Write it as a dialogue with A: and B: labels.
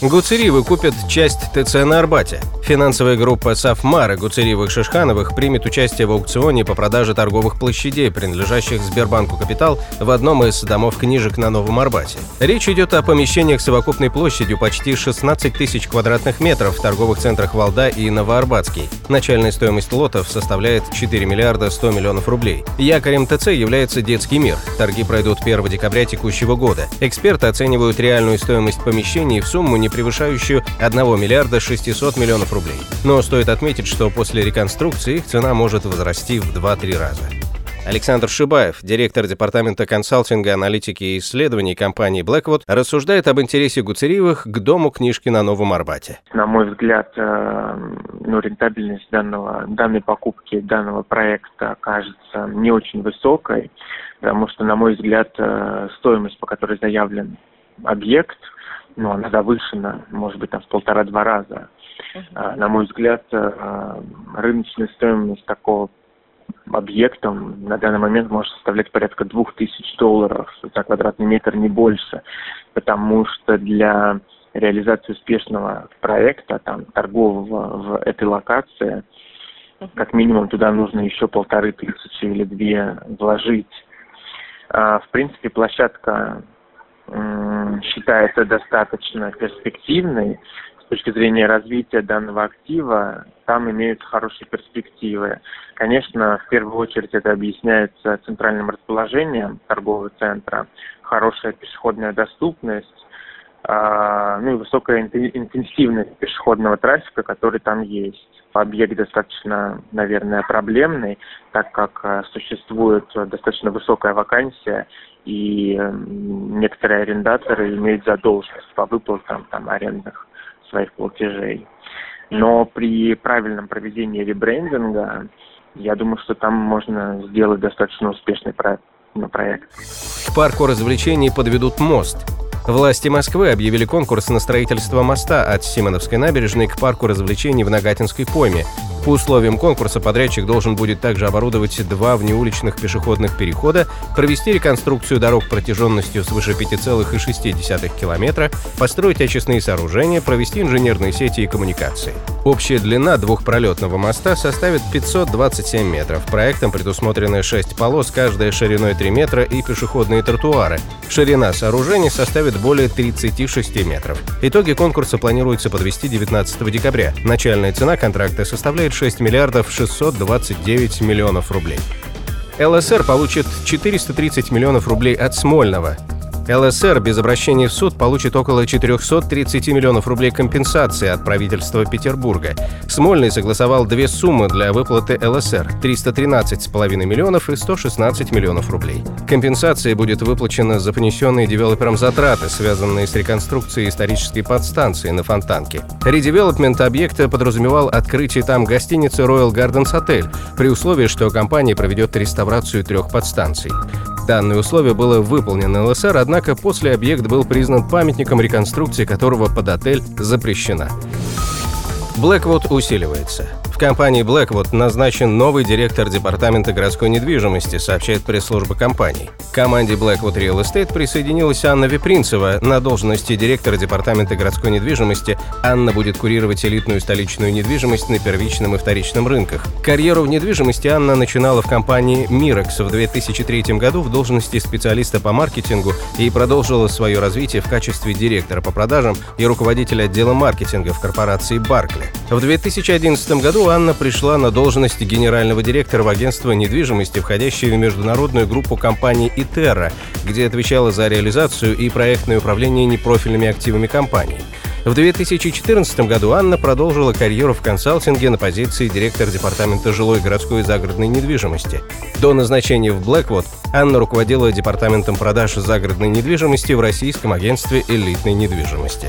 A: Гуцеривы купят часть ТЦ на Арбате. Финансовая группа «Сафмар» и Гуцеривых-Шишхановых примет участие в аукционе по продаже торговых площадей, принадлежащих Сбербанку «Капитал» в одном из домов книжек на Новом Арбате. Речь идет о помещениях совокупной площадью почти 16 тысяч квадратных метров в торговых центрах Валда и Новоарбатский. Начальная стоимость лотов составляет 4 миллиарда 100 миллионов рублей. Якорем ТЦ является детский мир. Торги пройдут 1 декабря текущего года. Эксперты оценивают реальную стоимость помещений в сумму, не превышающую 1 миллиарда 600 миллионов рублей. Но стоит отметить, что после реконструкции их цена может возрасти в 2-3 раза. Александр Шибаев, директор департамента консалтинга, аналитики и исследований компании Blackwood, рассуждает об интересе Гуцериевых к дому книжки на Новом Арбате.
B: На мой взгляд, э, ну, рентабельность данного, данной покупки, данного проекта кажется не очень высокой, потому что, на мой взгляд, э, стоимость, по которой заявлен объект, ну, она завышена, может быть, там в полтора-два раза. Uh-huh. На мой взгляд, рыночная стоимость такого объекта на данный момент может составлять порядка двух тысяч долларов за квадратный метр, не больше, потому что для реализации успешного проекта, там, торгового в этой локации, как минимум туда нужно еще полторы тысячи или две вложить. А, в принципе, площадка считается достаточно перспективной с точки зрения развития данного актива, там имеют хорошие перспективы. Конечно, в первую очередь это объясняется центральным расположением торгового центра, хорошая пешеходная доступность, ну и высокая интенсивность пешеходного трафика, который там есть. Объект достаточно, наверное, проблемный, так как а, существует достаточно высокая вакансия, и некоторые арендаторы имеют задолженность по выплатам там, арендных своих платежей. Но при правильном проведении ребрендинга, я думаю, что там можно сделать достаточно успешный проект. проект.
A: Парку развлечений подведут мост – Власти Москвы объявили конкурс на строительство моста от Симоновской набережной к парку развлечений в Нагатинской пойме. По условиям конкурса подрядчик должен будет также оборудовать два внеуличных пешеходных перехода, провести реконструкцию дорог протяженностью свыше 5,6 километра, построить очистные сооружения, провести инженерные сети и коммуникации. Общая длина двухпролетного моста составит 527 метров. Проектом предусмотрены 6 полос, каждая шириной 3 метра и пешеходные тротуары. Ширина сооружений составит более 36 метров. Итоги конкурса планируется подвести 19 декабря. Начальная цена контракта составляет 6 миллиардов 629 миллионов рублей. ЛСР получит 430 миллионов рублей от Смольного. ЛСР без обращения в суд получит около 430 миллионов рублей компенсации от правительства Петербурга. Смольный согласовал две суммы для выплаты ЛСР – 313,5 миллионов и 116 миллионов рублей. Компенсация будет выплачена за понесенные девелопером затраты, связанные с реконструкцией исторической подстанции на Фонтанке. Редевелопмент объекта подразумевал открытие там гостиницы Royal Gardens Hotel, при условии, что компания проведет реставрацию трех подстанций. Данное условие было выполнено ЛСР, однако после объект был признан памятником, реконструкции которого под отель запрещена. Блэквуд усиливается. Компании Blackwood назначен новый директор департамента городской недвижимости, сообщает пресс-служба компании. К команде Blackwood Real Estate присоединилась Анна Випринцева. На должности директора департамента городской недвижимости Анна будет курировать элитную столичную недвижимость на первичном и вторичном рынках. Карьеру в недвижимости Анна начинала в компании Mirax в 2003 году в должности специалиста по маркетингу и продолжила свое развитие в качестве директора по продажам и руководителя отдела маркетинга в корпорации Баркли. В 2011 Анна пришла на должность генерального директора в агентство недвижимости, входящее в международную группу компаний «Итерра», где отвечала за реализацию и проектное управление непрофильными активами компании. В 2014 году Анна продолжила карьеру в консалтинге на позиции директора департамента жилой городской и загородной недвижимости. До назначения в Blackwood Анна руководила департаментом продаж загородной недвижимости в российском агентстве элитной недвижимости.